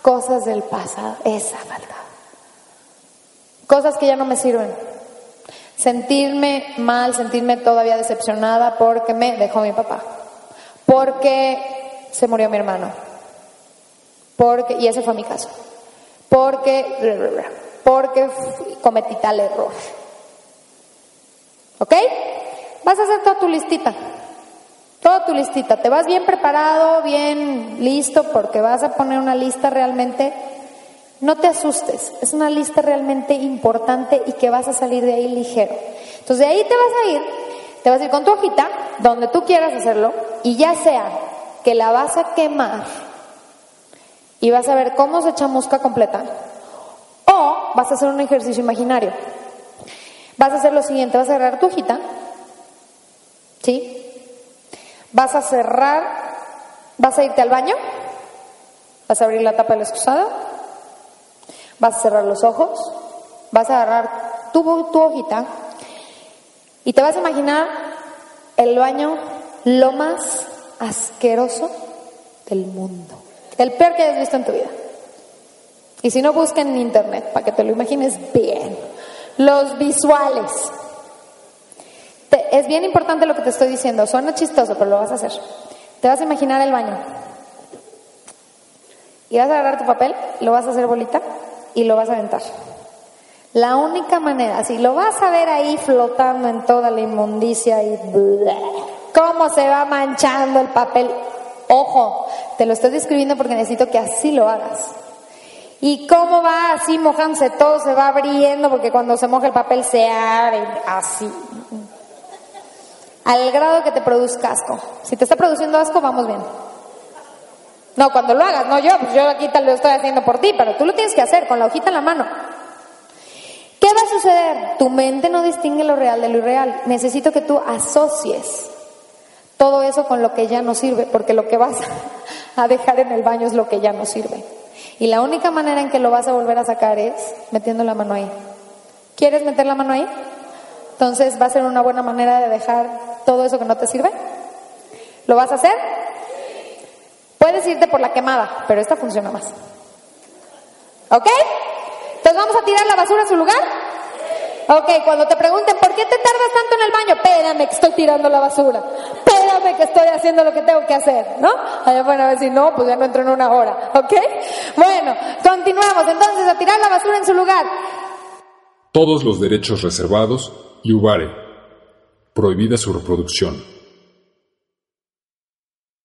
Cosas del pasado, esa verdad. Cosas que ya no me sirven. Sentirme mal, sentirme todavía decepcionada porque me dejó mi papá. Porque se murió mi hermano. Porque, y ese fue mi caso. Porque, porque cometí tal error. ¿Ok? Vas a hacer toda tu listita. Toda tu listita. Te vas bien preparado, bien listo, porque vas a poner una lista realmente. No te asustes, es una lista realmente importante y que vas a salir de ahí ligero. Entonces de ahí te vas a ir, te vas a ir con tu hojita, donde tú quieras hacerlo, y ya sea que la vas a quemar y vas a ver cómo se chamusca completa, o vas a hacer un ejercicio imaginario. Vas a hacer lo siguiente, vas a agarrar tu hojita, ¿sí? Vas a cerrar, vas a irte al baño, vas a abrir la tapa del excusado, vas a cerrar los ojos, vas a agarrar tu, tu hojita y te vas a imaginar el baño lo más asqueroso del mundo. El peor que hayas visto en tu vida. Y si no, busca en internet para que te lo imagines bien. Los visuales es bien importante lo que te estoy diciendo. Suena chistoso, pero lo vas a hacer. Te vas a imaginar el baño. Y vas a agarrar tu papel, lo vas a hacer bolita y lo vas a aventar. La única manera, si lo vas a ver ahí flotando en toda la inmundicia y cómo se va manchando el papel. Ojo, te lo estoy describiendo porque necesito que así lo hagas. Y cómo va así mojándose todo, se va abriendo porque cuando se moja el papel se abre así. Al grado que te produzca asco. Si te está produciendo asco, vamos bien. No, cuando lo hagas, no yo, pues yo aquí tal lo estoy haciendo por ti, pero tú lo tienes que hacer con la hojita en la mano. ¿Qué va a suceder? Tu mente no distingue lo real de lo irreal. Necesito que tú asocies todo eso con lo que ya no sirve, porque lo que vas a dejar en el baño es lo que ya no sirve. Y la única manera en que lo vas a volver a sacar es metiendo la mano ahí. ¿Quieres meter la mano ahí? Entonces va a ser una buena manera de dejar todo eso que no te sirve. ¿Lo vas a hacer? Puedes irte por la quemada, pero esta funciona más. ¿Ok? Entonces vamos a tirar la basura a su lugar. Ok, cuando te pregunten, ¿por qué te tardas tanto en el baño? Espérame que estoy tirando la basura. Espérame que estoy haciendo lo que tengo que hacer, ¿no? Allá van a decir, no, pues ya no entro en una hora, ¿ok? Bueno, continuamos entonces a tirar la basura en su lugar. Todos los derechos reservados y. Prohibida su reproducción.